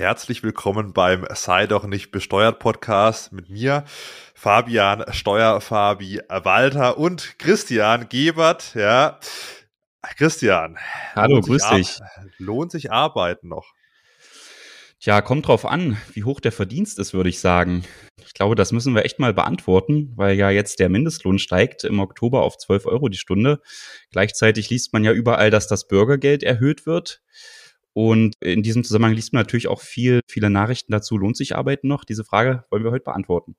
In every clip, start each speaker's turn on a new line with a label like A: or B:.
A: Herzlich willkommen beim Sei doch nicht besteuert Podcast mit mir, Fabian Steuerfabi Walter und Christian Gebert. Ja, Christian.
B: Hallo, grüß dich.
A: Lohnt sich Arbeiten noch?
B: Tja, kommt drauf an, wie hoch der Verdienst ist, würde ich sagen. Ich glaube, das müssen wir echt mal beantworten, weil ja jetzt der Mindestlohn steigt im Oktober auf 12 Euro die Stunde. Gleichzeitig liest man ja überall, dass das Bürgergeld erhöht wird. Und in diesem Zusammenhang liest man natürlich auch viel, viele Nachrichten dazu. Lohnt sich Arbeiten noch? Diese Frage wollen wir heute beantworten.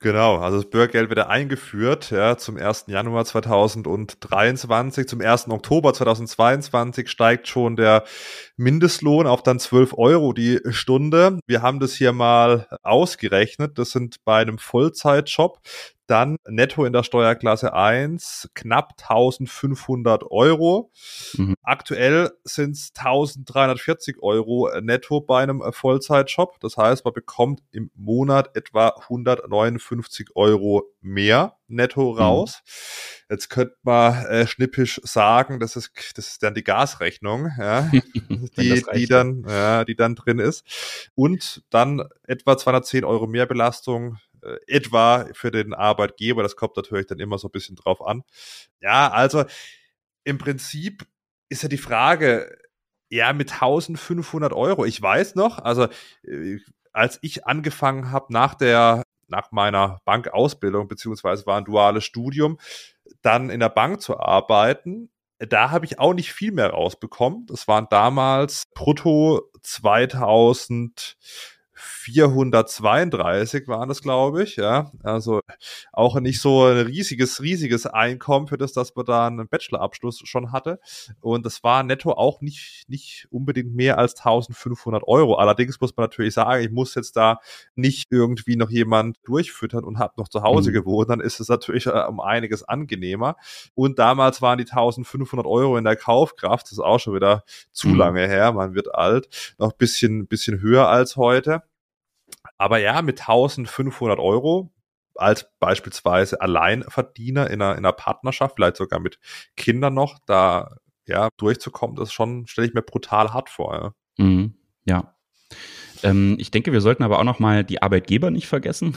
A: Genau, also das Bürgergeld wird eingeführt ja, zum 1. Januar 2023. Zum 1. Oktober 2022 steigt schon der Mindestlohn auf dann 12 Euro die Stunde. Wir haben das hier mal ausgerechnet. Das sind bei einem Vollzeitjob dann netto in der Steuerklasse 1 knapp 1500 Euro. Mhm. Aktuell sind es 1340 Euro netto bei einem Vollzeitjob. Das heißt, man bekommt im Monat etwa 159 Euro mehr netto mhm. raus. Mhm. Jetzt könnte man äh, schnippisch sagen, das ist, das ist dann die Gasrechnung, ja, die, die, dann, ja, die dann drin ist. Und dann etwa 210 Euro Mehrbelastung äh, etwa für den Arbeitgeber. Das kommt natürlich dann immer so ein bisschen drauf an. Ja, also im Prinzip ist ja die Frage, ja, mit 1500 Euro. Ich weiß noch, also äh, als ich angefangen habe nach der nach meiner Bankausbildung, beziehungsweise war ein duales Studium, dann in der Bank zu arbeiten, da habe ich auch nicht viel mehr rausbekommen. Das waren damals brutto 2000 432 waren es, glaube ich, ja. Also auch nicht so ein riesiges, riesiges Einkommen für das, dass man da einen Bachelorabschluss schon hatte. Und das war netto auch nicht, nicht unbedingt mehr als 1500 Euro. Allerdings muss man natürlich sagen, ich muss jetzt da nicht irgendwie noch jemand durchfüttern und habe noch zu Hause mhm. gewohnt, dann ist es natürlich äh, um einiges angenehmer. Und damals waren die 1500 Euro in der Kaufkraft, das ist auch schon wieder zu mhm. lange her, man wird alt, noch bisschen, bisschen höher als heute. Aber ja, mit 1500 Euro als beispielsweise Alleinverdiener in einer, in einer Partnerschaft, vielleicht sogar mit Kindern noch, da ja durchzukommen, das schon, stelle ich mir brutal hart vor.
B: Ja. Mhm, ja. Ähm, ich denke, wir sollten aber auch noch mal die Arbeitgeber nicht vergessen.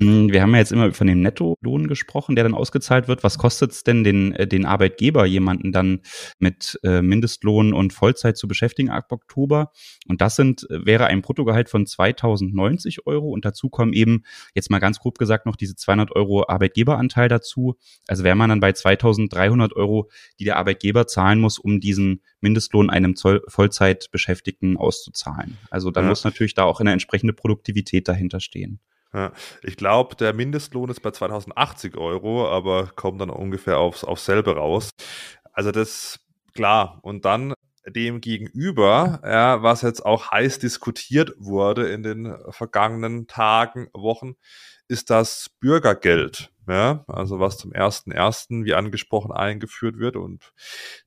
B: Hm, wir haben ja jetzt immer von dem Nettolohn gesprochen, der dann ausgezahlt wird. Was kostet es denn den, äh, den Arbeitgeber, jemanden dann mit äh, Mindestlohn und Vollzeit zu beschäftigen ab Oktober? Und das sind, äh, wäre ein Bruttogehalt von 2090 Euro und dazu kommen eben, jetzt mal ganz grob gesagt, noch diese 200 Euro Arbeitgeberanteil dazu. Also wäre man dann bei 2300 Euro, die der Arbeitgeber zahlen muss, um diesen Mindestlohn einem Zoll Vollzeitbeschäftigten auszuzahlen. Also dann ja. muss natürlich da auch eine entsprechende Produktivität dahinter stehen.
A: Ja, ich glaube, der Mindestlohn ist bei 2080 Euro, aber kommt dann ungefähr aufs, aufs selbe raus. Also das klar. Und dann dem gegenüber, ja, was jetzt auch heiß diskutiert wurde in den vergangenen Tagen, Wochen, ist das Bürgergeld ja, also was zum ersten ersten wie angesprochen eingeführt wird und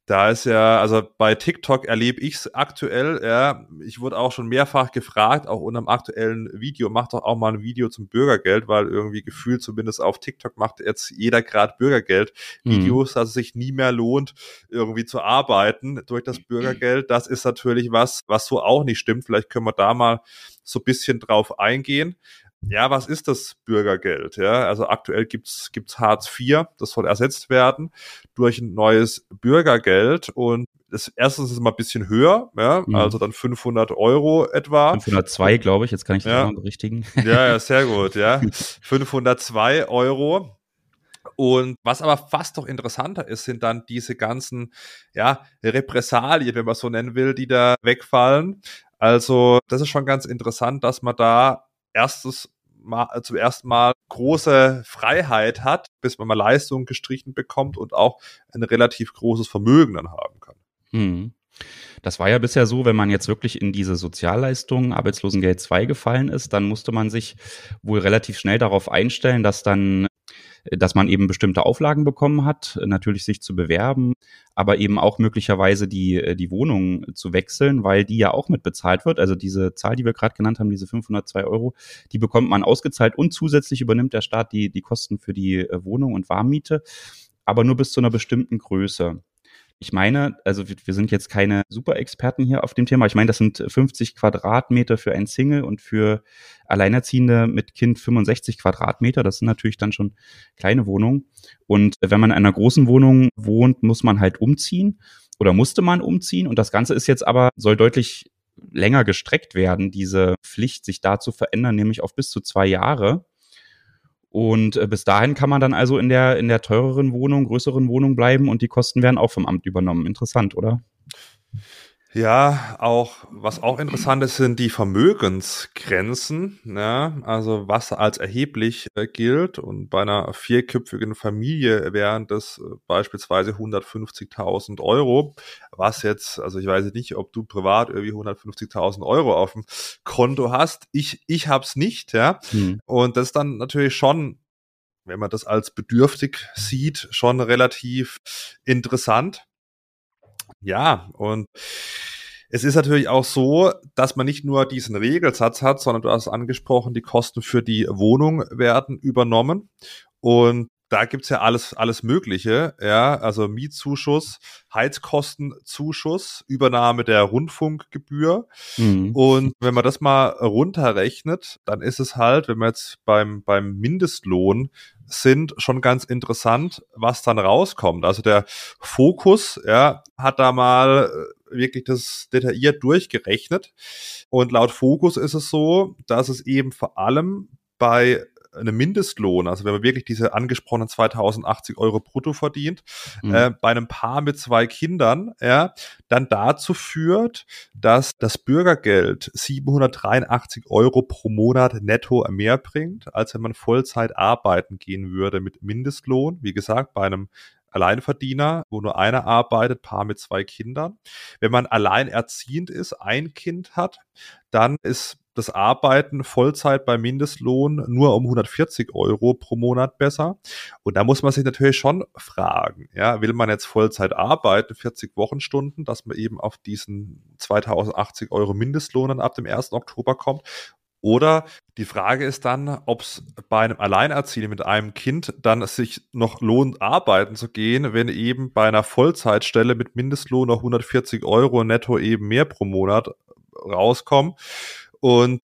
A: da ist ja, also bei TikTok erlebe ich es aktuell, ja, ich wurde auch schon mehrfach gefragt, auch unter einem aktuellen Video, macht doch auch mal ein Video zum Bürgergeld, weil irgendwie gefühlt zumindest auf TikTok macht jetzt jeder gerade Bürgergeld-Videos, mhm. dass es sich nie mehr lohnt, irgendwie zu arbeiten durch das Bürgergeld. Das ist natürlich was, was so auch nicht stimmt. Vielleicht können wir da mal so bisschen drauf eingehen ja, was ist das Bürgergeld? Ja, also aktuell gibt's gibt's Hartz IV, das soll ersetzt werden durch ein neues Bürgergeld und das erste ist mal ein bisschen höher, ja, mhm. also dann 500 Euro etwa.
B: 502, glaube ich, jetzt kann ich das ja. mal berichtigen.
A: Ja, ja, sehr gut, ja. 502 Euro. Und was aber fast noch interessanter ist, sind dann diese ganzen, ja, Repressalien, wenn man so nennen will, die da wegfallen. Also, das ist schon ganz interessant, dass man da erstes Mal, äh, zum ersten Mal große Freiheit hat, bis man mal Leistungen gestrichen bekommt und auch ein relativ großes Vermögen dann haben kann.
B: Mhm. Das war ja bisher so, wenn man jetzt wirklich in diese Sozialleistungen, Arbeitslosengeld 2 gefallen ist, dann musste man sich wohl relativ schnell darauf einstellen, dass dann dass man eben bestimmte Auflagen bekommen hat, natürlich sich zu bewerben, aber eben auch möglicherweise die, die Wohnung zu wechseln, weil die ja auch mit bezahlt wird. Also diese Zahl, die wir gerade genannt haben, diese 502 Euro, die bekommt man ausgezahlt und zusätzlich übernimmt der Staat die, die Kosten für die äh, Wohnung und Warmmiete, aber nur bis zu einer bestimmten Größe. Ich meine, also wir, wir sind jetzt keine Super-Experten hier auf dem Thema. Ich meine, das sind 50 Quadratmeter für ein Single und für Alleinerziehende mit Kind 65 Quadratmeter. Das sind natürlich dann schon kleine Wohnungen. Und wenn man in einer großen Wohnung wohnt, muss man halt umziehen oder musste man umziehen. Und das Ganze ist jetzt aber, soll deutlich länger gestreckt werden, diese Pflicht, sich da zu verändern, nämlich auf bis zu zwei Jahre. Und äh, bis dahin kann man dann also in der, in der teureren Wohnung, größeren Wohnung bleiben und die Kosten werden auch vom Amt übernommen. Interessant, oder?
A: Ja, auch, was auch interessant ist, sind die Vermögensgrenzen, ne? also was als erheblich äh, gilt. Und bei einer vierköpfigen Familie wären das äh, beispielsweise 150.000 Euro, was jetzt, also ich weiß nicht, ob du privat irgendwie 150.000 Euro auf dem Konto hast. Ich, ich hab's nicht, ja. Hm. Und das ist dann natürlich schon wenn man das als bedürftig sieht, schon relativ interessant. Ja, und es ist natürlich auch so, dass man nicht nur diesen Regelsatz hat, sondern du hast angesprochen, die Kosten für die Wohnung werden übernommen. Und da gibt's ja alles, alles Mögliche, ja, also Mietzuschuss, Heizkostenzuschuss, Übernahme der Rundfunkgebühr. Mhm. Und wenn man das mal runterrechnet, dann ist es halt, wenn man jetzt beim, beim Mindestlohn sind schon ganz interessant, was dann rauskommt. Also der Fokus, ja, hat da mal äh, wirklich das detailliert durchgerechnet. Und laut Fokus ist es so, dass es eben vor allem bei einem Mindestlohn, also wenn man wirklich diese angesprochenen 2080 Euro brutto verdient, mhm. äh, bei einem Paar mit zwei Kindern, ja, dann dazu führt, dass das Bürgergeld 783 Euro pro Monat netto mehr bringt, als wenn man Vollzeit arbeiten gehen würde mit Mindestlohn. Wie gesagt, bei einem Alleinverdiener, wo nur einer arbeitet, Paar mit zwei Kindern. Wenn man alleinerziehend ist, ein Kind hat, dann ist das Arbeiten Vollzeit bei Mindestlohn nur um 140 Euro pro Monat besser. Und da muss man sich natürlich schon fragen, ja, will man jetzt Vollzeit arbeiten, 40 Wochenstunden, dass man eben auf diesen 2080 Euro Mindestlohn dann ab dem 1. Oktober kommt? Oder die Frage ist dann, ob es bei einem Alleinerziehenden mit einem Kind dann sich noch lohnt, arbeiten zu gehen, wenn eben bei einer Vollzeitstelle mit Mindestlohn noch 140 Euro netto eben mehr pro Monat rauskommen. Und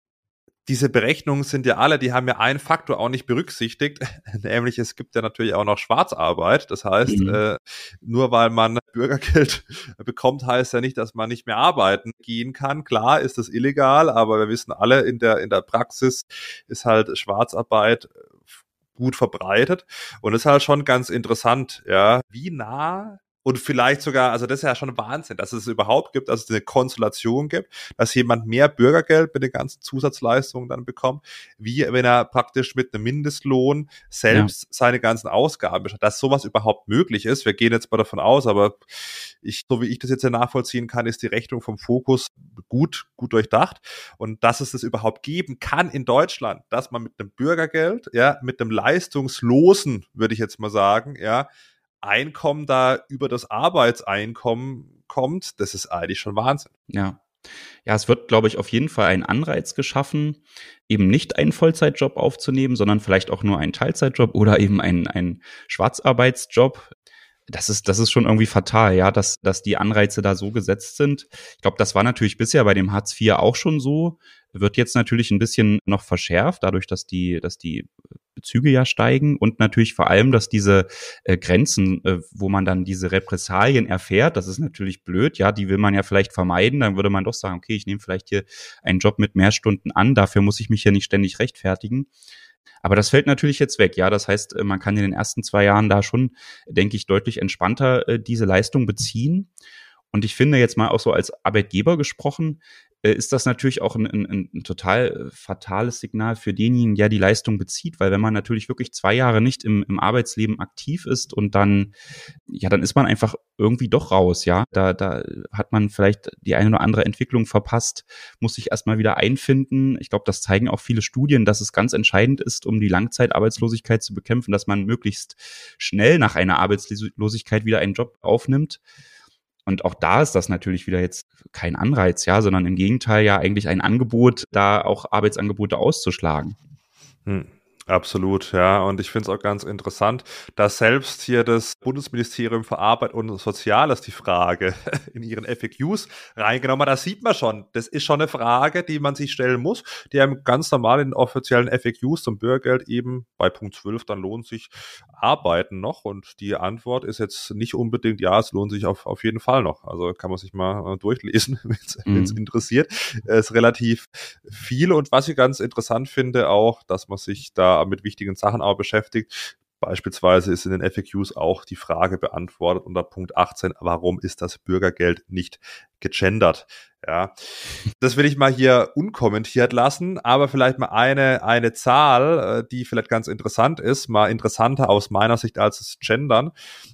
A: diese Berechnungen sind ja alle, die haben ja einen Faktor auch nicht berücksichtigt, nämlich es gibt ja natürlich auch noch Schwarzarbeit. Das heißt, mhm. äh, nur weil man Bürgergeld bekommt, heißt ja nicht, dass man nicht mehr arbeiten gehen kann. Klar ist das illegal, aber wir wissen alle, in der, in der Praxis ist halt Schwarzarbeit gut verbreitet. Und es ist halt schon ganz interessant, ja, wie nah und vielleicht sogar, also das ist ja schon Wahnsinn, dass es überhaupt gibt, dass es eine Konstellation gibt, dass jemand mehr Bürgergeld mit den ganzen Zusatzleistungen dann bekommt, wie wenn er praktisch mit einem Mindestlohn selbst ja. seine ganzen Ausgaben beschreibt, dass sowas überhaupt möglich ist. Wir gehen jetzt mal davon aus, aber ich, so wie ich das jetzt ja nachvollziehen kann, ist die Rechnung vom Fokus gut, gut durchdacht. Und dass es das überhaupt geben kann in Deutschland, dass man mit einem Bürgergeld, ja, mit einem leistungslosen, würde ich jetzt mal sagen, ja, Einkommen da über das Arbeitseinkommen kommt, das ist eigentlich schon Wahnsinn.
B: Ja. Ja, es wird, glaube ich, auf jeden Fall ein Anreiz geschaffen, eben nicht einen Vollzeitjob aufzunehmen, sondern vielleicht auch nur einen Teilzeitjob oder eben einen, einen Schwarzarbeitsjob. Das ist, das ist schon irgendwie fatal, ja, dass, dass die Anreize da so gesetzt sind. Ich glaube, das war natürlich bisher bei dem Hartz IV auch schon so, wird jetzt natürlich ein bisschen noch verschärft, dadurch, dass die, dass die Bezüge ja steigen und natürlich vor allem, dass diese äh, Grenzen, äh, wo man dann diese Repressalien erfährt, das ist natürlich blöd, ja, die will man ja vielleicht vermeiden, dann würde man doch sagen, okay, ich nehme vielleicht hier einen Job mit mehr Stunden an, dafür muss ich mich ja nicht ständig rechtfertigen. Aber das fällt natürlich jetzt weg, ja. Das heißt, äh, man kann in den ersten zwei Jahren da schon, denke ich, deutlich entspannter äh, diese Leistung beziehen. Und ich finde jetzt mal auch so als Arbeitgeber gesprochen, ist das natürlich auch ein, ein, ein total äh, fatales Signal für denjenigen, der die Leistung bezieht, weil wenn man natürlich wirklich zwei Jahre nicht im, im Arbeitsleben aktiv ist und dann, ja, dann ist man einfach irgendwie doch raus, ja. Da, da hat man vielleicht die eine oder andere Entwicklung verpasst, muss sich erstmal wieder einfinden. Ich glaube, das zeigen auch viele Studien, dass es ganz entscheidend ist, um die Langzeitarbeitslosigkeit zu bekämpfen, dass man möglichst schnell nach einer Arbeitslosigkeit wieder einen Job aufnimmt. Und auch da ist das natürlich wieder jetzt kein Anreiz, ja, sondern im Gegenteil ja eigentlich ein Angebot, da auch Arbeitsangebote auszuschlagen.
A: Hm. Absolut, ja. Und ich finde es auch ganz interessant, dass selbst hier das Bundesministerium für Arbeit und Soziales die Frage in ihren FAQs reingenommen hat. Da sieht man schon, das ist schon eine Frage, die man sich stellen muss, die einem ganz normal in offiziellen FAQs zum Bürgergeld eben bei Punkt 12 dann lohnt sich arbeiten noch. Und die Antwort ist jetzt nicht unbedingt, ja, es lohnt sich auf, auf jeden Fall noch. Also kann man sich mal äh, durchlesen, wenn es mhm. interessiert. Es ist relativ viel. Und was ich ganz interessant finde auch, dass man sich da mit wichtigen Sachen auch beschäftigt. Beispielsweise ist in den FAQs auch die Frage beantwortet unter Punkt 18, warum ist das Bürgergeld nicht gegendert? Ja, das will ich mal hier unkommentiert lassen, aber vielleicht mal eine, eine Zahl, äh, die vielleicht ganz interessant ist, mal interessanter aus meiner Sicht als das Gendern,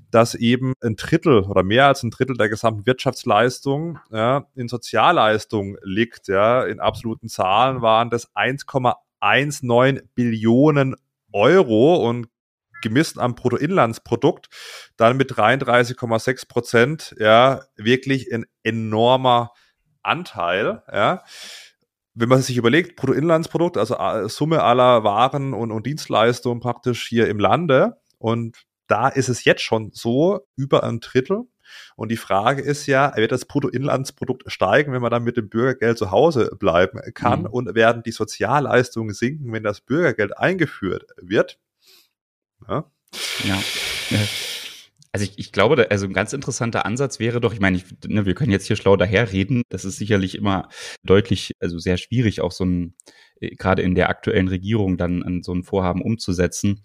A: dass eben ein Drittel oder mehr als ein Drittel der gesamten Wirtschaftsleistung ja, in Sozialleistung liegt. Ja, in absoluten Zahlen waren das 1,1 1,9 Billionen Euro und gemisst am Bruttoinlandsprodukt dann mit 33,6 Prozent, ja, wirklich ein enormer Anteil, ja. Wenn man sich überlegt, Bruttoinlandsprodukt, also äh, Summe aller Waren und, und Dienstleistungen praktisch hier im Lande und da ist es jetzt schon so, über ein Drittel und die Frage ist ja, wird das Bruttoinlandsprodukt steigen, wenn man dann mit dem Bürgergeld zu Hause bleiben kann? Mhm. Und werden die Sozialleistungen sinken, wenn das Bürgergeld eingeführt wird?
B: Ja. ja. Also ich, ich glaube, also ein ganz interessanter Ansatz wäre doch, ich meine, ich, ne, wir können jetzt hier schlau daherreden, das ist sicherlich immer deutlich, also sehr schwierig, auch so ein, äh, gerade in der aktuellen Regierung dann an so ein Vorhaben umzusetzen.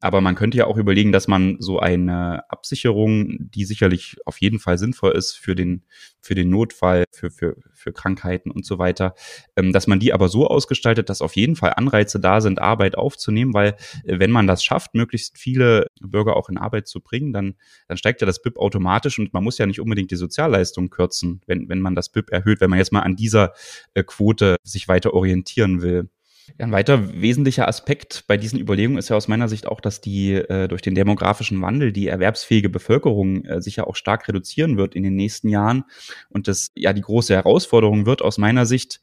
B: Aber man könnte ja auch überlegen, dass man so eine Absicherung, die sicherlich auf jeden Fall sinnvoll ist für den, für den Notfall, für, für, für Krankheiten und so weiter, ähm, dass man die aber so ausgestaltet, dass auf jeden Fall Anreize da sind, Arbeit aufzunehmen, weil äh, wenn man das schafft, möglichst viele Bürger auch in Arbeit zu bringen, dann, dann steigt ja das BIP automatisch und man muss ja nicht unbedingt die Sozialleistung kürzen, wenn, wenn man das BIP erhöht, wenn man jetzt mal an dieser äh, Quote sich weiter orientieren will. Ein weiter wesentlicher Aspekt bei diesen Überlegungen ist ja aus meiner Sicht auch, dass die äh, durch den demografischen Wandel die erwerbsfähige Bevölkerung äh, sich ja auch stark reduzieren wird in den nächsten Jahren. Und das ja die große Herausforderung wird aus meiner Sicht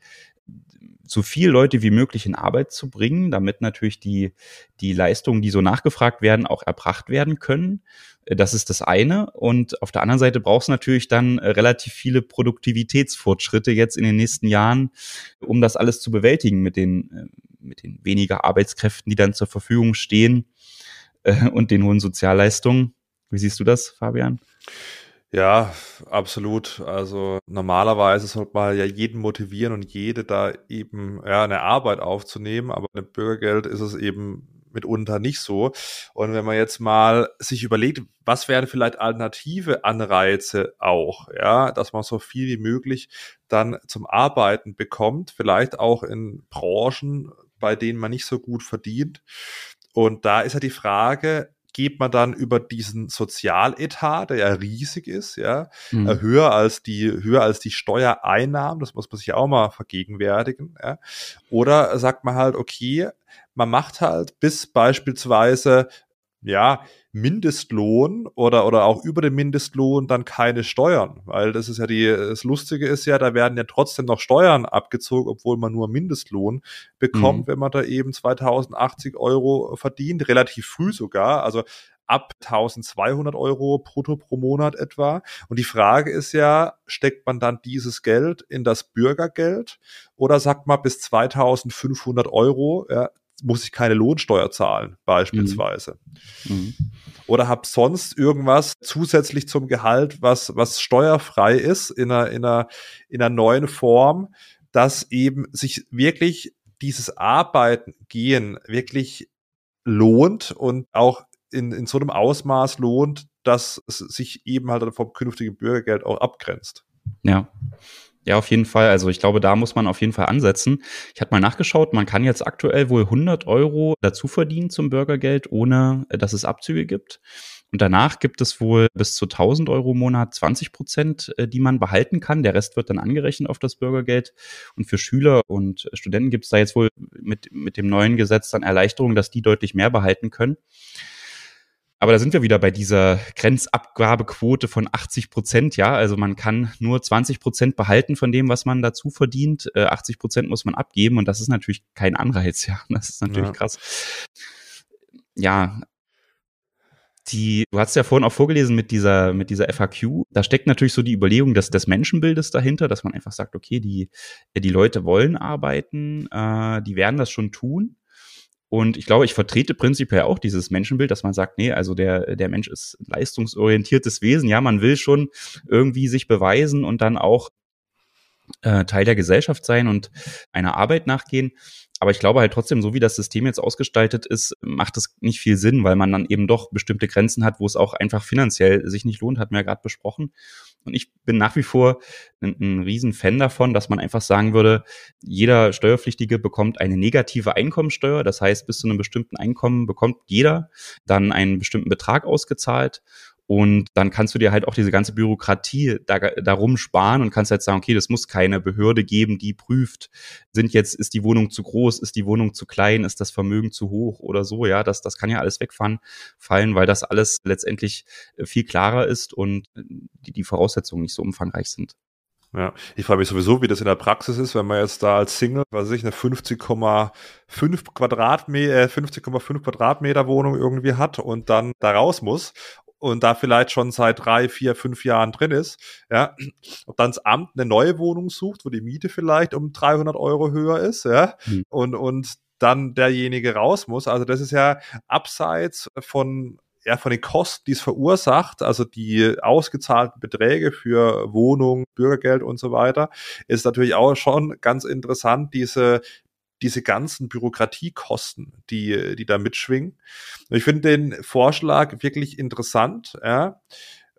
B: so viel Leute wie möglich in Arbeit zu bringen, damit natürlich die, die Leistungen, die so nachgefragt werden, auch erbracht werden können. Äh, das ist das eine. Und auf der anderen Seite brauchst du natürlich dann äh, relativ viele Produktivitätsfortschritte jetzt in den nächsten Jahren, um das alles zu bewältigen mit den, äh, mit den weniger Arbeitskräften, die dann zur Verfügung stehen und den hohen Sozialleistungen. Wie siehst du das, Fabian?
A: Ja, absolut. Also normalerweise sollte man ja jeden motivieren und jede da eben ja, eine Arbeit aufzunehmen, aber mit Bürgergeld ist es eben mitunter nicht so. Und wenn man jetzt mal sich überlegt, was wären vielleicht alternative Anreize auch, ja, dass man so viel wie möglich dann zum Arbeiten bekommt, vielleicht auch in Branchen, bei denen man nicht so gut verdient. Und da ist ja die Frage, geht man dann über diesen Sozialetat, der ja riesig ist, ja, mhm. Äh, höher als die, höher als die Steuereinnahmen, das muss man sich auch mal vergegenwärtigen, ja. Oder sagt man halt, okay, man macht halt bis beispielsweise, ja, Mindestlohn oder, oder auch über dem Mindestlohn dann keine Steuern, weil das ist ja die, das Lustige ist ja, da werden ja trotzdem noch Steuern abgezogen, obwohl man nur Mindestlohn bekommt, mhm. wenn man da eben 2080 Euro verdient, relativ früh sogar, also ab 1200 Euro brutto pro Monat etwa. Und die Frage ist ja, steckt man dann dieses Geld in das Bürgergeld oder sagt man bis 2500 Euro, ja, muss ich keine Lohnsteuer zahlen, beispielsweise. Mhm. mhm. Oder habe sonst irgendwas zusätzlich zum Gehalt, was, was steuerfrei ist in einer, in, einer, in einer neuen Form, dass eben sich wirklich dieses Arbeiten gehen wirklich lohnt und auch in, in so einem Ausmaß lohnt, dass es sich eben halt vom künftigen Bürgergeld auch abgrenzt.
B: Ja. Ja, auf jeden Fall. Also ich glaube, da muss man auf jeden Fall ansetzen. Ich hatte mal nachgeschaut, man kann jetzt aktuell wohl 100 Euro dazu verdienen zum Bürgergeld, ohne äh, dass es Abzüge gibt. Und danach gibt es wohl bis zu 1000 Euro im Monat 20 Prozent, äh, die man behalten kann. Der Rest wird dann angerechnet auf das Bürgergeld. Und für Schüler und Studenten gibt es da jetzt wohl mit, mit dem neuen Gesetz dann Erleichterungen, dass die deutlich mehr behalten können. Aber da sind wir wieder bei dieser Grenzabgabequote von 80 Prozent, ja. Also man kann nur 20 Prozent behalten von dem, was man dazu verdient. Äh, 80 Prozent muss man abgeben und das ist natürlich kein Anreiz, ja. Das ist natürlich ja. krass. Ja, die, du hast ja vorhin auch vorgelesen mit dieser, mit dieser FAQ. Da steckt natürlich so die Überlegung des, des Menschenbildes dahinter, dass man einfach sagt, okay, die, die Leute wollen arbeiten, äh, die werden das schon tun. Und ich glaube, ich vertrete prinzipiell auch dieses Menschenbild, dass man sagt, nee, also der, der Mensch ist ein leistungsorientiertes Wesen. Ja, man will schon irgendwie sich beweisen und dann auch äh, Teil der Gesellschaft sein und einer Arbeit nachgehen. Aber ich glaube halt trotzdem, so wie das System jetzt ausgestaltet ist, macht es nicht viel Sinn, weil man dann eben doch bestimmte Grenzen hat, wo es auch einfach finanziell sich nicht lohnt, hatten wir ja gerade besprochen. Und ich bin nach wie vor ein, ein riesen Fan davon, dass man einfach sagen würde, jeder Steuerpflichtige bekommt eine negative Einkommensteuer. Das heißt, bis zu einem bestimmten Einkommen bekommt jeder dann einen bestimmten Betrag ausgezahlt. Und dann kannst du dir halt auch diese ganze Bürokratie da, darum sparen und kannst halt sagen, okay, das muss keine Behörde geben, die prüft, sind jetzt, ist die Wohnung zu groß, ist die Wohnung zu klein, ist das Vermögen zu hoch oder so, ja, das, das kann ja alles wegfallen, fallen, weil das alles letztendlich äh, viel klarer ist und äh, die, die Voraussetzungen nicht so umfangreich sind.
A: Ja, ich frage mich sowieso, wie das in der Praxis ist, wenn man jetzt da als Single, was weiß ich, eine 50,5 Quadratmeter, 50,5 Quadratmeter Wohnung irgendwie hat und dann da raus muss und da vielleicht schon seit drei, vier, fünf Jahren drin ist, ja, und dann das Amt eine neue Wohnung sucht, wo die Miete vielleicht um 300 Euro höher ist, ja, mhm. und, und dann derjenige raus muss. Also das ist ja abseits von ja, von den Kosten, die es verursacht, also die ausgezahlten Beträge für Wohnung, Bürgergeld und so weiter, ist natürlich auch schon ganz interessant, diese diese ganzen Bürokratiekosten, die, die da mitschwingen. Ich finde den Vorschlag wirklich interessant, ja,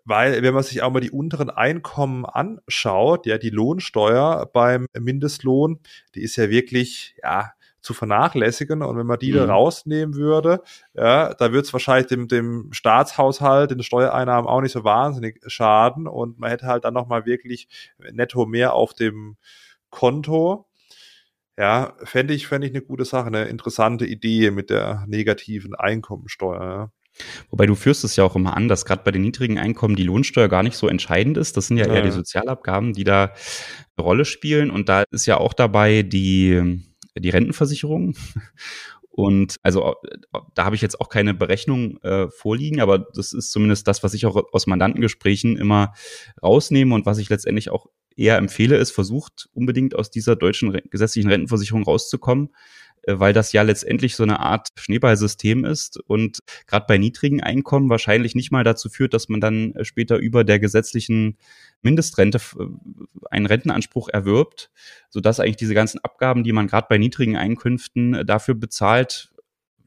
A: weil wenn man sich auch mal die unteren Einkommen anschaut, ja, die Lohnsteuer beim Mindestlohn, die ist ja wirklich, ja, zu vernachlässigen. Und wenn man die mhm. da rausnehmen würde, ja, da wird es wahrscheinlich dem, dem Staatshaushalt, den Steuereinnahmen auch nicht so wahnsinnig schaden. Und man hätte halt dann nochmal wirklich netto mehr auf dem Konto. Ja, fände ich, fände ich eine gute Sache, eine interessante Idee mit der negativen Einkommensteuer. Ja.
B: Wobei du führst es ja auch immer an, dass gerade bei den niedrigen Einkommen die Lohnsteuer gar nicht so entscheidend ist. Das sind ja, ja eher die Sozialabgaben, die da eine Rolle spielen. Und da ist ja auch dabei die, die Rentenversicherung. Und also da habe ich jetzt auch keine Berechnung äh, vorliegen, aber das ist zumindest das, was ich auch aus Mandantengesprächen immer rausnehme und was ich letztendlich auch eher empfehle, ist, versucht unbedingt aus dieser deutschen gesetzlichen Rentenversicherung rauszukommen, äh, weil das ja letztendlich so eine Art Schneeballsystem ist und gerade bei niedrigen Einkommen wahrscheinlich nicht mal dazu führt, dass man dann äh, später über der gesetzlichen Mindestrente äh, einen Rentenanspruch erwirbt, sodass eigentlich diese ganzen Abgaben, die man gerade bei niedrigen Einkünften dafür bezahlt,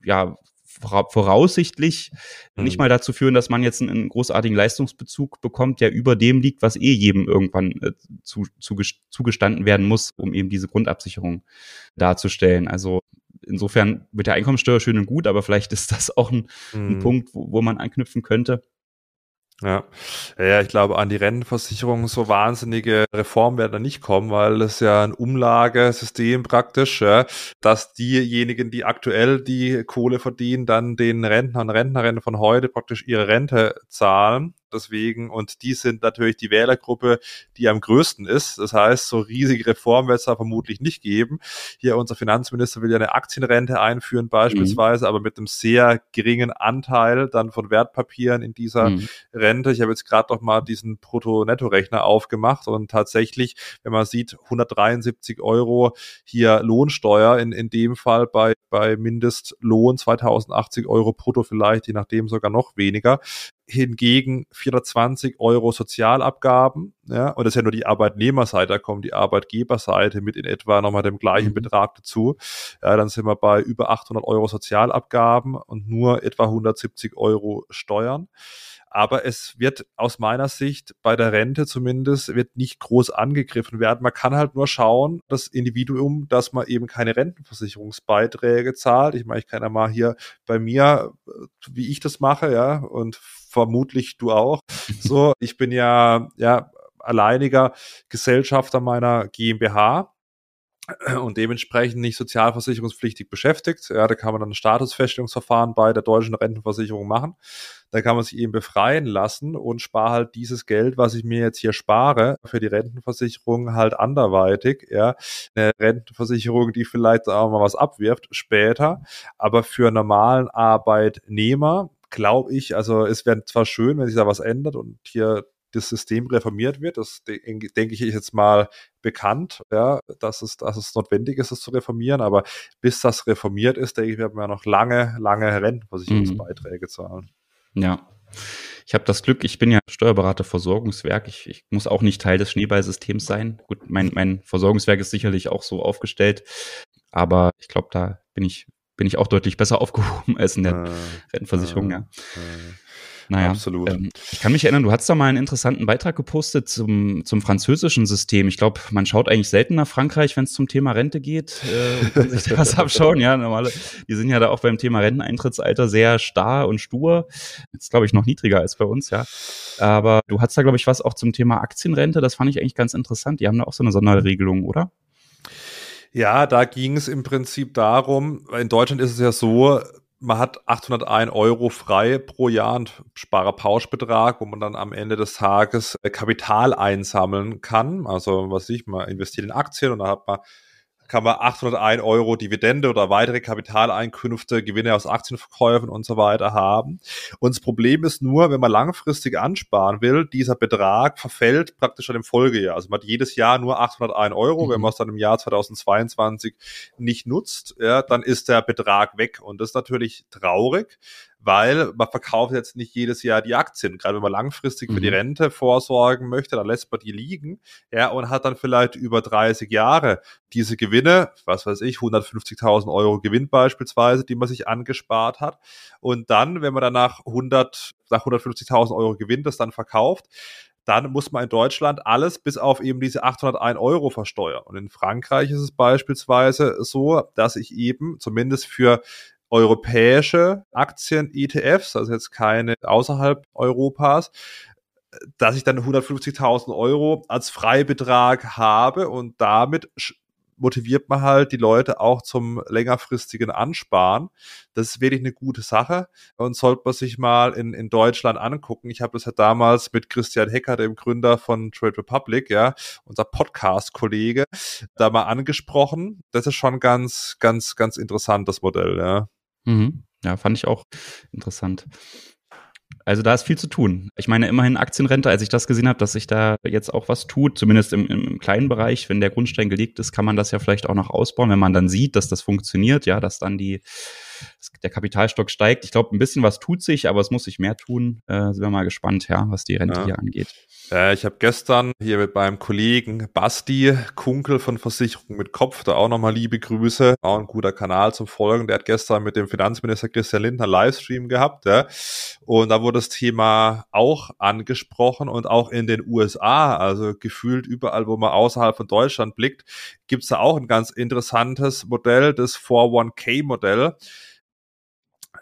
B: ja, voraussichtlich mhm. nicht mal dazu führen, dass man jetzt einen, einen, großartigen Leistungsbezug bekommt, der über dem liegt, was eh jedem irgendwann äh, zu, zu, zugestanden werden muss, um eben diese Grundabsicherung darzustellen. Also insofern mit der Einkommensteuer schön und gut, aber vielleicht ist das auch ein, mhm. ein Punkt, wo, wo man anknüpfen könnte.
A: Ja. ja, ich glaube, an die Rentenversicherung so wahnsinnige Reformen werden da nicht kommen, weil es ja ein Umlagesystem praktisch, ja, dass diejenigen, die aktuell die Kohle verdienen, dann den Rentnern und Rentnerinnen von heute praktisch ihre Rente zahlen deswegen, und die sind natürlich die Wählergruppe, die am größten ist. Das heißt, so riesige Reformen wird es da vermutlich nicht geben. Hier unser Finanzminister will ja eine Aktienrente einführen beispielsweise, mhm. aber mit einem sehr geringen Anteil dann von Wertpapieren in dieser mhm. Rente. Ich habe jetzt gerade noch mal diesen Brutto-Netto-Rechner aufgemacht und tatsächlich, wenn man sieht, 173 Euro hier Lohnsteuer in, in dem Fall bei, bei Mindestlohn 2080 Euro brutto vielleicht, je nachdem sogar noch weniger hingegen 420 Euro Sozialabgaben, ja, und das ist ja nur die Arbeitnehmerseite, da kommt die Arbeitgeberseite mit in etwa nochmal dem gleichen mhm. Betrag dazu. Ja, dann sind wir bei über 800 Euro Sozialabgaben und nur etwa 170 Euro Steuern. Aber es wird aus meiner Sicht bei der Rente zumindest wird nicht groß angegriffen werden. Man kann halt nur schauen, das Individuum, dass man eben keine Rentenversicherungsbeiträge zahlt. Ich meine, ich kann ja mal hier bei mir, wie ich das mache, ja, und vermutlich du auch. So, ich bin ja, ja, alleiniger Gesellschafter meiner GmbH und dementsprechend nicht sozialversicherungspflichtig beschäftigt. Ja, da kann man dann ein Statusfeststellungsverfahren bei der deutschen Rentenversicherung machen. Da kann man sich eben befreien lassen und spare halt dieses Geld, was ich mir jetzt hier spare, für die Rentenversicherung halt anderweitig. Ja, eine Rentenversicherung, die vielleicht auch mal was abwirft später, aber für normalen Arbeitnehmer glaube ich, also es wäre zwar schön, wenn sich da was ändert und hier das System reformiert wird. Das denke ich jetzt mal bekannt, ja, dass es, dass es notwendig ist, es zu reformieren. Aber bis das reformiert ist, denke ich, werden wir noch lange, lange Rentenversicherungsbeiträge mhm. zahlen.
B: Ja. Ich habe das Glück, ich bin ja Steuerberater Versorgungswerk. Ich, ich muss auch nicht Teil des Schneeballsystems sein. Gut, mein, mein Versorgungswerk ist sicherlich auch so aufgestellt. Aber ich glaube, da bin ich, bin ich auch deutlich besser aufgehoben als in der äh, Rentenversicherung, äh, ja. Äh. Naja, Absolut. Ähm, ich kann mich erinnern, du hast da mal einen interessanten Beitrag gepostet zum, zum französischen System. Ich glaube, man schaut eigentlich selten nach Frankreich, wenn es zum Thema Rente geht. Äh, kann sich da was abschauen. Ja, normale, die sind ja da auch beim Thema Renteneintrittsalter sehr starr und stur. Jetzt glaube ich noch niedriger als bei uns, ja. Aber du hast da, glaube ich, was auch zum Thema Aktienrente. Das fand ich eigentlich ganz interessant. Die haben da auch so eine Sonderregelung, oder?
A: Ja, da ging es im Prinzip darum, in Deutschland ist es ja so, man hat 801 Euro frei pro Jahr und Sparerpauschbetrag, wo man dann am Ende des Tages äh, Kapital einsammeln kann. Also was ich, man investiert in Aktien und dann hat man kann man 801 Euro Dividende oder weitere Kapitaleinkünfte, Gewinne aus Aktienverkäufen und so weiter haben. Und das Problem ist nur, wenn man langfristig ansparen will, dieser Betrag verfällt praktisch schon im Folgejahr. Also man hat jedes Jahr nur 801 Euro. Mhm. Wenn man es dann im Jahr 2022 nicht nutzt, ja, dann ist der Betrag weg. Und das ist natürlich traurig, weil man verkauft jetzt nicht jedes Jahr die Aktien. Gerade wenn man langfristig für die mhm. Rente vorsorgen möchte, dann lässt man die liegen, ja, und hat dann vielleicht über 30 Jahre diese Gewinne, was weiß ich, 150.000 Euro Gewinn beispielsweise, die man sich angespart hat. Und dann, wenn man danach 100, nach 150.000 Euro Gewinn das dann verkauft, dann muss man in Deutschland alles bis auf eben diese 801 Euro versteuern. Und in Frankreich ist es beispielsweise so, dass ich eben zumindest für europäische Aktien-ETFs, also jetzt keine außerhalb Europas, dass ich dann 150.000 Euro als Freibetrag habe und damit motiviert man halt die Leute auch zum längerfristigen Ansparen. Das ist wirklich eine gute Sache und sollte man sich mal in, in Deutschland angucken. Ich habe das ja damals mit Christian Hecker, dem Gründer von Trade Republic, ja, unser Podcast-Kollege, da mal angesprochen. Das ist schon ganz, ganz, ganz interessant, das Modell, ja.
B: Mhm. Ja, fand ich auch interessant. Also da ist viel zu tun. Ich meine, immerhin Aktienrente, als ich das gesehen habe, dass sich da jetzt auch was tut, zumindest im, im, kleinen Bereich, wenn der Grundstein gelegt ist, kann man das ja vielleicht auch noch ausbauen, wenn man dann sieht, dass das funktioniert, ja, dass dann die der Kapitalstock steigt. Ich glaube, ein bisschen was tut sich, aber es muss sich mehr tun. Äh, sind wir mal gespannt, ja, was die Rente ja. hier angeht.
A: Äh, ich habe gestern hier mit meinem Kollegen Basti Kunkel von Versicherung mit Kopf, da auch nochmal liebe Grüße, auch ein guter Kanal zum Folgen. Der hat gestern mit dem Finanzminister Christian Lindner Livestream gehabt, ja. Und da wurde das Thema auch angesprochen und auch in den USA, also gefühlt überall, wo man außerhalb von Deutschland blickt, gibt es da auch ein ganz interessantes Modell, das 401k-Modell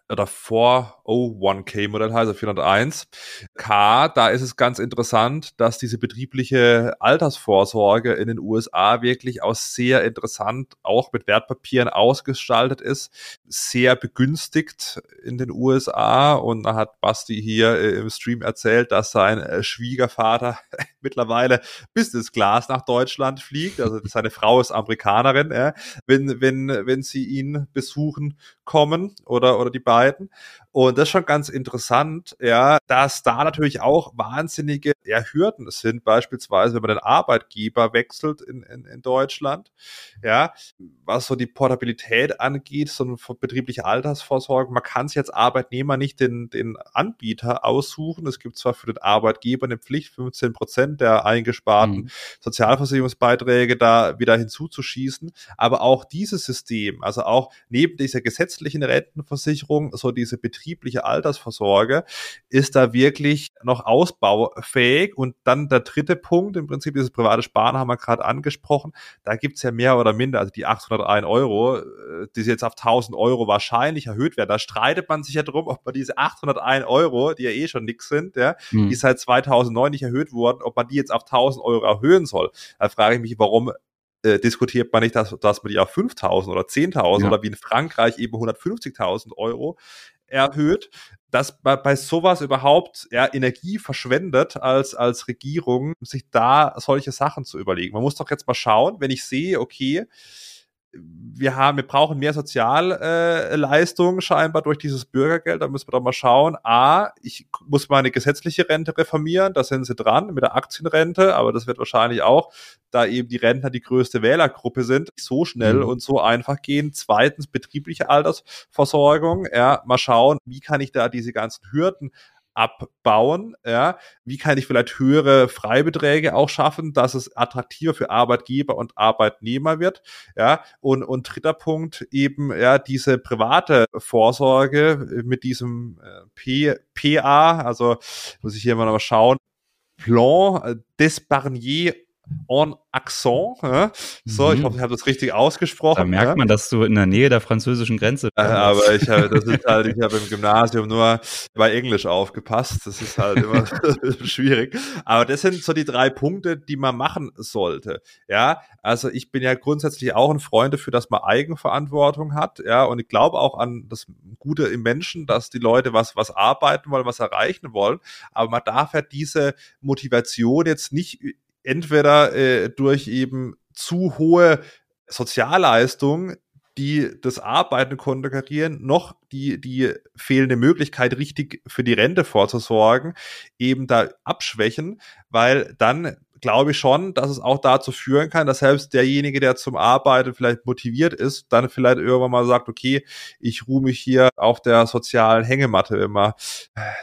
A: oder 401k Modell heißt, 401 K, da ist es ganz interessant, dass diese betriebliche Altersvorsorge in den USA wirklich auch sehr interessant, auch mit Wertpapieren ausgestaltet ist, sehr begünstigt in den USA und da hat Basti hier äh, im Stream erzählt, dass sein äh, Schwiegervater mittlerweile Business Class nach Deutschland fliegt, also seine Frau ist Amerikanerin, wenn, wenn, wenn sie ihn besuchen kommen oder, oder die beiden. Und das ist schon ganz interessant, ja, dass da natürlich auch wahnsinnige ja, Hürden sind, beispielsweise, wenn man den Arbeitgeber wechselt in, in, in Deutschland, ja, was so die Portabilität angeht, so eine betriebliche Altersvorsorge. Man kann sich als Arbeitnehmer nicht den, den Anbieter aussuchen. Es gibt zwar für den Arbeitgeber eine Pflicht, 15 Prozent der eingesparten mhm. Sozialversicherungsbeiträge da wieder hinzuzuschießen, aber auch dieses System, also auch neben dieser gesetzlichen Rentenversicherung, so diese Betrieb betriebliche Altersvorsorge ist da wirklich noch ausbaufähig. Und dann der dritte Punkt, im Prinzip dieses private Sparen haben wir gerade angesprochen. Da gibt's ja mehr oder minder, also die 801 Euro, äh, die jetzt auf 1000 Euro wahrscheinlich erhöht werden. Da streitet man sich ja drum, ob man diese 801 Euro, die ja eh schon nix sind, ja, mhm. die seit 2009 nicht erhöht wurden, ob man die jetzt auf 1000 Euro erhöhen soll. Da frage ich mich, warum äh, diskutiert man nicht, dass, dass man die auf 5.000 oder 10.000
B: Ja.
A: oder wie in Frankreich eben 150.000 Euro erhöht, dass bei, bei sowas überhaupt ja, Energie verschwendet als, als Regierung, sich da solche Sachen zu überlegen. Man muss doch jetzt mal schauen, wenn ich sehe, okay, wir haben, wir brauchen mehr Sozialleistungen äh, scheinbar durch dieses Bürgergeld. Da müssen wir doch mal schauen. A, ich muss meine gesetzliche Rente reformieren. Da sind sie dran mit der Aktienrente, aber das wird wahrscheinlich auch, da eben die Rentner die größte Wählergruppe sind, so schnell
B: Mhm.
A: und so einfach gehen. Zweitens betriebliche Altersversorgung. Ja, mal schauen, wie kann ich da diese ganzen Hürden abbauen, ja, wie kann ich vielleicht höhere Freibeträge auch schaffen, dass es attraktiver für Arbeitgeber und Arbeitnehmer wird, ja, und, und dritter Punkt eben, ja, diese private Vorsorge mit diesem äh, P, PA, also muss ich hier mal schauen, Plan d'Esparnier en Accent, ja? so, ich
B: Mhm.
A: hoffe, ich habe das richtig ausgesprochen.
B: Da merkt
A: ja?
B: man, dass du in der Nähe der französischen Grenze
A: Äh, aber ich habe, das ist halt, ich habe im Gymnasium nur bei Englisch aufgepasst. Das ist halt immer schwierig. Aber das sind so die drei Punkte, die man machen sollte. Ja, also ich bin ja grundsätzlich auch ein Freund dafür, dass man Eigenverantwortung hat. Ja, und ich glaube auch an das Gute im Menschen, dass die Leute was, was arbeiten wollen, was erreichen wollen. Aber man darf ja diese Motivation jetzt nicht entweder äh, durch eben zu hohe Sozialleistungen die das Arbeiten konterkarieren, noch die, die fehlende Möglichkeit, richtig für die Rente vorzusorgen, eben da abschwächen, weil dann glaube ich schon, dass es auch dazu führen kann, dass selbst derjenige, der zum Arbeiten vielleicht motiviert ist, dann vielleicht irgendwann mal sagt, okay, ich ruhe mich hier auf der sozialen Hängematte, wenn man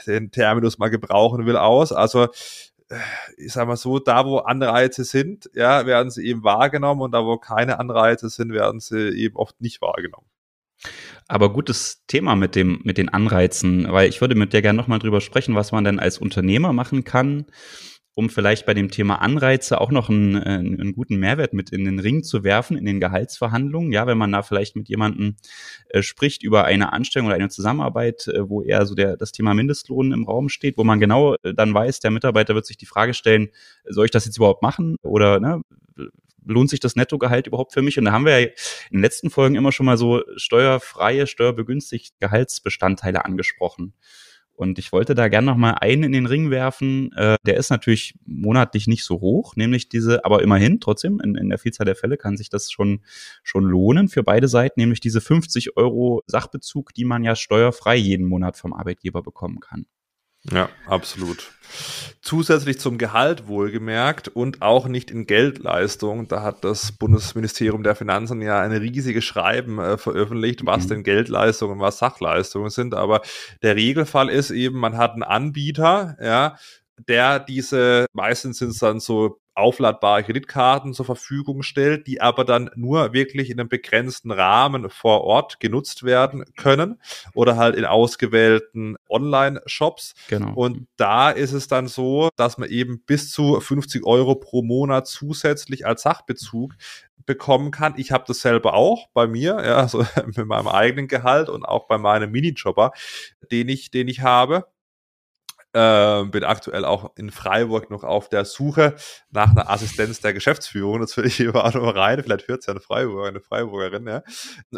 A: den Terminus mal gebrauchen will, aus. Also ich sag mal so, da wo Anreize sind, ja, werden sie eben wahrgenommen und da wo keine Anreize sind, werden sie eben oft nicht wahrgenommen.
B: Aber gutes Thema mit dem, mit den Anreizen, weil ich würde mit dir gerne nochmal drüber sprechen, was man denn als Unternehmer machen kann, um vielleicht bei dem Thema Anreize auch noch einen, einen, einen, guten Mehrwert mit in den Ring zu werfen, in den Gehaltsverhandlungen. Ja, wenn man da vielleicht mit jemandem äh, spricht über eine Anstellung oder eine Zusammenarbeit, äh, wo eher so der, das Thema Mindestlohn im Raum steht, wo man genau äh, dann weiß, der Mitarbeiter wird sich die Frage stellen, soll ich das jetzt überhaupt machen oder ne, lohnt sich das Nettogehalt überhaupt für mich? Und da haben wir ja in den letzten Folgen immer schon mal so steuerfreie, steuerbegünstigte Gehaltsbestandteile angesprochen. Und ich wollte da gerne noch mal einen in den Ring werfen. Äh, der ist natürlich monatlich nicht so hoch, nämlich diese, aber immerhin trotzdem in, in der Vielzahl der Fälle kann sich das schon schon lohnen für beide Seiten, nämlich diese 50 Euro Sachbezug, die man ja steuerfrei jeden Monat vom Arbeitgeber bekommen kann.
A: Ja, absolut. Zusätzlich zum Gehalt wohlgemerkt und auch nicht in Geldleistung. Da hat das Bundesministerium der Finanzen ja eine riesige Schreiben äh, veröffentlicht, was mhm. denn Geldleistungen und was Sachleistungen sind. Aber der Regelfall ist eben, man hat einen Anbieter, ja, der diese, meistens sind es dann so aufladbare Kreditkarten zur Verfügung stellt, die aber dann nur wirklich in einem begrenzten Rahmen vor Ort genutzt werden können oder halt in ausgewählten Online-Shops.
B: Genau.
A: Und da ist es dann so, dass man eben bis zu 50 Euro pro Monat zusätzlich als Sachbezug bekommen kann. Ich habe das selber auch bei mir, ja, also mit meinem eigenen Gehalt und auch bei meinem Minijobber, den ich, den ich habe. Äh, bin aktuell auch in Freiburg noch auf der Suche nach einer Assistenz der Geschäftsführung. Das will ich hier auch noch rein. Vielleicht hört es ja eine Freiburger, eine Freiburgerin. Ja.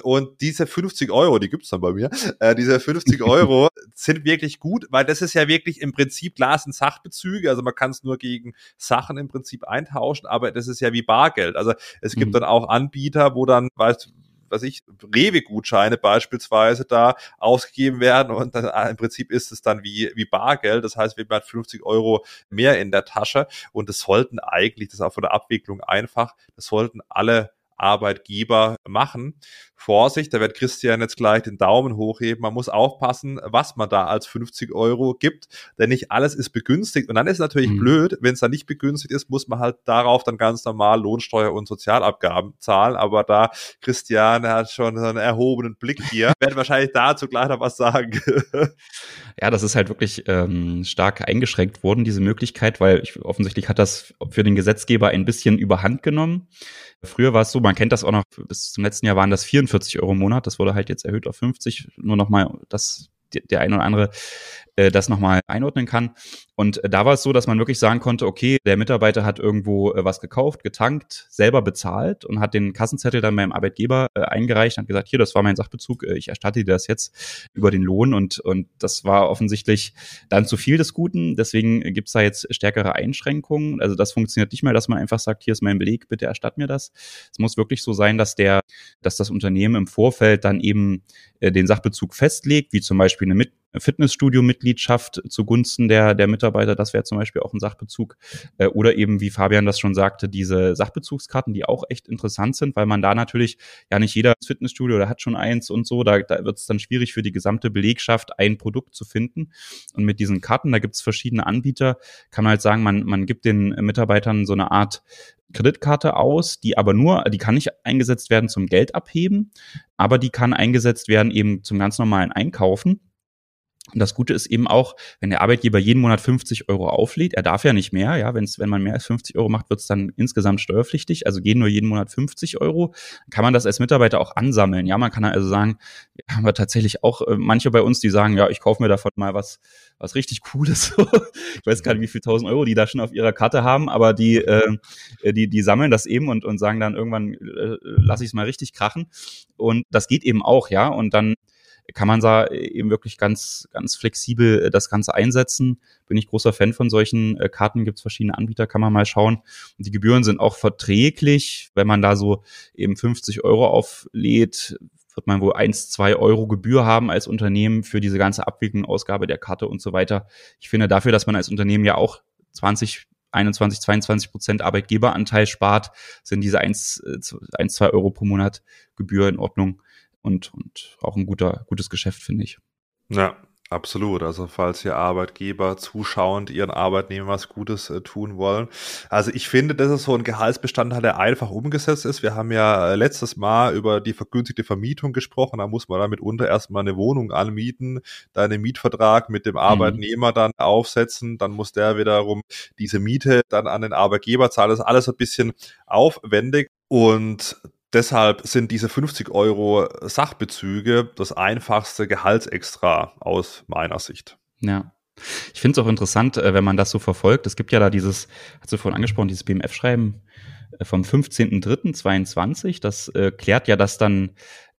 A: Und diese 50 Euro, die gibt's dann bei mir, äh, diese 50 Euro sind wirklich gut, weil das ist ja wirklich im Prinzip, klar, sind Sachbezüge, also man kann es nur gegen Sachen im Prinzip eintauschen, aber das ist ja wie Bargeld. Also es gibt mhm. dann auch Anbieter, wo dann, weißt was ich, Rewe-Gutscheine beispielsweise da ausgegeben werden und dann, äh, im Prinzip ist es dann wie, wie Bargeld. Das heißt, wir haben 50 Euro mehr in der Tasche und das sollten eigentlich, das ist auch von der Abwicklung einfach, das sollten alle Arbeitgeber machen. Vorsicht, da wird Christian jetzt gleich den Daumen hochheben. Man muss aufpassen, was man da als 50 Euro gibt, denn nicht alles ist begünstigt. Und dann ist es natürlich mhm. blöd, wenn es dann nicht begünstigt ist, muss man halt darauf dann ganz normal Lohnsteuer und Sozialabgaben zahlen. Aber da Christian hat schon einen erhobenen Blick hier, werden wahrscheinlich dazu gleich noch was sagen.
B: ja, das ist halt wirklich ähm, stark eingeschränkt worden, diese Möglichkeit, weil ich, offensichtlich hat das für den Gesetzgeber ein bisschen überhand genommen. Früher war es so, man kennt das auch noch, bis zum letzten Jahr waren das 44 Euro im Monat, das wurde halt jetzt erhöht auf 50, nur nochmal, dass der eine oder andere äh, das nochmal einordnen kann. Und äh, da war es so, dass man wirklich sagen konnte, okay, der Mitarbeiter hat irgendwo äh, was gekauft, getankt, selber bezahlt und hat den Kassenzettel dann beim Arbeitgeber eingereicht und hat gesagt, hier, das war mein Sachbezug, ich erstatte dir das jetzt über den Lohn und, und das war offensichtlich dann zu viel des Guten. Deswegen gibt's da jetzt stärkere Einschränkungen. Also das funktioniert nicht mehr, dass man einfach sagt, hier ist mein Beleg, bitte erstatt mir das. Es muss wirklich so sein, dass der, dass das Unternehmen im Vorfeld dann eben den Sachbezug festlegt, wie zum Beispiel eine Mit Fitnessstudio-Mitgliedschaft zugunsten der, der Mitarbeiter, das wäre zum Beispiel auch ein Sachbezug. Äh, oder eben, wie Fabian das schon sagte, diese Sachbezugskarten, die auch echt interessant sind, weil man da natürlich, ja nicht jeder Fitnessstudio oder hat schon eins und so, da, da wird es dann schwierig für die gesamte Belegschaft, ein Produkt zu finden. Und mit diesen Karten, da gibt es verschiedene Anbieter, kann man halt sagen, man, man gibt den Mitarbeitern so eine Art Kreditkarte aus, die aber nur, die kann nicht eingesetzt werden zum Geld abheben, aber die kann eingesetzt werden eben zum ganz normalen Einkaufen. Und das Gute ist eben auch, wenn der Arbeitgeber jeden Monat 50 Euro auflädt, er darf ja nicht mehr, ja, wenn's, wenn man mehr als 50 Euro macht, wird es dann insgesamt steuerpflichtig, also gehen nur jeden Monat 50 Euro, kann man das als Mitarbeiter auch ansammeln. Ja, man kann also sagen, haben wir tatsächlich auch äh, manche bei uns, die sagen, ja, ich kaufe mir davon mal was, was richtig Cooles. ich weiß gar nicht, wie viel tausend Euro die da schon auf ihrer Karte haben, aber die, äh, die, die sammeln das eben und, und sagen dann irgendwann, äh, lasse ich es mal richtig krachen. Und das geht eben auch, ja. Und dann kann man da eben wirklich ganz, ganz flexibel äh, das Ganze einsetzen. Bin ich großer Fan von solchen äh, Karten, gibt es verschiedene Anbieter, kann man mal schauen. Die Gebühren sind auch verträglich. Wenn man da so eben 50 Euro auflädt, wird man wohl eins, zwei Euro Gebühr haben als Unternehmen für diese ganze Abwicklung, Ausgabe der Karte und so weiter. Ich finde dafür, dass man als Unternehmen ja auch 20 21, 22 Prozent Arbeitgeberanteil spart, sind diese 1, 1, 2 Euro pro Monat Gebühr in Ordnung und, und auch ein guter, gutes Geschäft, finde ich.
A: Ja, Absolut. Also falls hier Arbeitgeber zuschauend ihren Arbeitnehmern was Gutes äh, tun wollen. Also ich finde, das ist so ein Gehaltsbestandteil, der einfach umgesetzt ist. Wir haben ja äh, letztes Mal über die vergünstigte Vermietung gesprochen. Da muss man dann mitunter erstmal eine Wohnung anmieten, deinen Mietvertrag mit dem mhm. Arbeitnehmer dann aufsetzen. Dann muss der wiederum diese Miete dann an den Arbeitgeber zahlen. Das ist alles ein bisschen aufwendig. Und Deshalb sind diese 50 Euro Sachbezüge das einfachste Gehaltsextra aus meiner Sicht.
B: Ja. Ich finde es auch interessant, äh, wenn man das so verfolgt. Es gibt ja da dieses, hast du vorhin angesprochen, dieses BMF-Schreiben äh, vom 15.03.22. Das äh, klärt ja das dann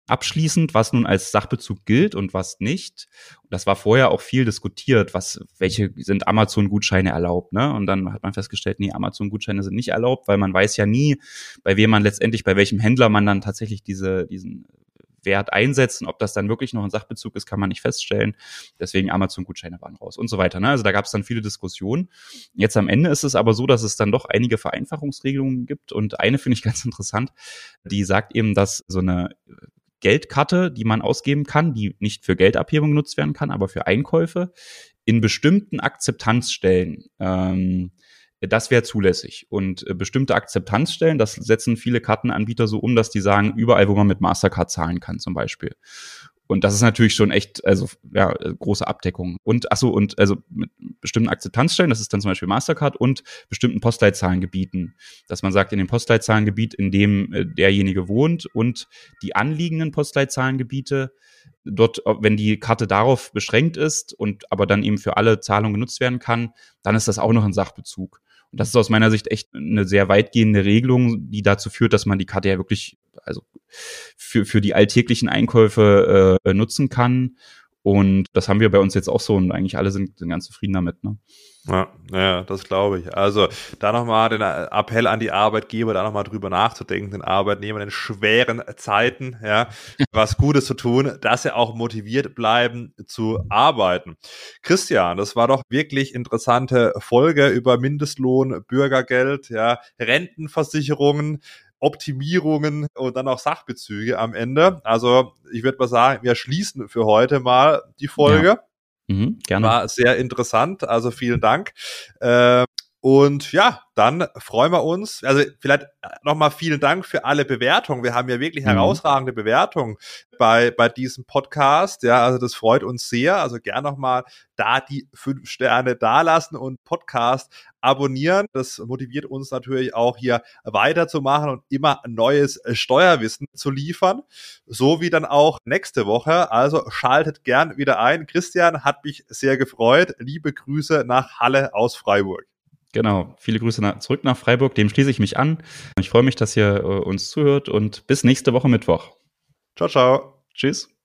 B: abschließend, was nun als Sachbezug gilt und was nicht. Das war vorher auch viel diskutiert, was, welche sind Amazon-Gutscheine erlaubt, ne? Und dann hat man festgestellt, nee, Amazon-Gutscheine sind nicht erlaubt, weil man weiß ja nie, bei wem man letztendlich, bei welchem Händler man dann tatsächlich diese, diesen Wert einsetzt und ob das dann wirklich noch ein Sachbezug ist, kann man nicht feststellen. Deswegen Amazon-Gutscheine waren raus und so weiter. Ne? Also da gab es dann viele Diskussionen. Jetzt am Ende ist es aber so, dass es dann doch einige Vereinfachungsregelungen gibt und eine finde ich ganz interessant, die sagt eben, dass so eine Geldkarte, die man ausgeben kann, die nicht für Geldabhebung genutzt werden kann, aber für Einkäufe in bestimmten Akzeptanzstellen. Ähm, das wäre zulässig. Und äh, bestimmte Akzeptanzstellen, das setzen viele Kartenanbieter so um, dass die sagen, überall, wo man mit Mastercard zahlen kann, zum Beispiel. Und das ist natürlich schon echt, also ja, große Abdeckung. Und achso, und also mit bestimmten Akzeptanzstellen, das ist dann zum Beispiel Mastercard und bestimmten Postleitzahlengebieten, dass man sagt, in dem Postleitzahlengebiet, in dem äh, derjenige wohnt und die anliegenden Postleitzahlengebiete, dort, wenn die Karte darauf beschränkt ist und aber dann eben für alle Zahlungen genutzt werden kann, dann ist das auch noch ein Sachbezug. Und das ist aus meiner Sicht echt eine sehr weitgehende Regelung, die dazu führt, dass man die Karte ja wirklich, also für, für die alltäglichen Einkäufe äh, nutzen kann. Und das haben wir bei uns jetzt auch so und eigentlich alle sind, sind ganz zufrieden damit. Ne?
A: Ja, ja, das glaube ich. Also da nochmal den Appell an die Arbeitgeber, da nochmal drüber nachzudenken, den Arbeitnehmern in schweren Zeiten, ja, was Gutes zu tun, dass sie auch motiviert bleiben zu arbeiten. Christian, das war doch wirklich interessante Folge über Mindestlohn, Bürgergeld, ja, Rentenversicherungen. Optimierungen und dann auch Sachbezüge am Ende. Also ich würde mal sagen, wir schließen für heute mal die Folge. Ja. Mhm, gerne. War sehr interessant, also vielen Dank. Äh, Und ja, dann freuen wir uns. Also vielleicht nochmal vielen Dank für alle Bewertungen. Wir haben ja wirklich mhm. herausragende Bewertungen bei, bei diesem Podcast. Ja, also das freut uns sehr. Also gern nochmal da die fünf Sterne dalassen und Podcast abonnieren. Das motiviert uns natürlich auch hier weiterzumachen und immer neues Steuerwissen zu liefern. So wie dann auch nächste Woche. Also schaltet gern wieder ein. Christian hat mich sehr gefreut. Liebe Grüße nach Halle aus Freiburg.
B: Genau, viele Grüße nach, zurück nach Freiburg, dem schließe ich mich an. Ich freue mich, dass ihr äh, uns zuhört und bis nächste Woche Mittwoch.
A: Ciao, ciao.
B: Tschüss.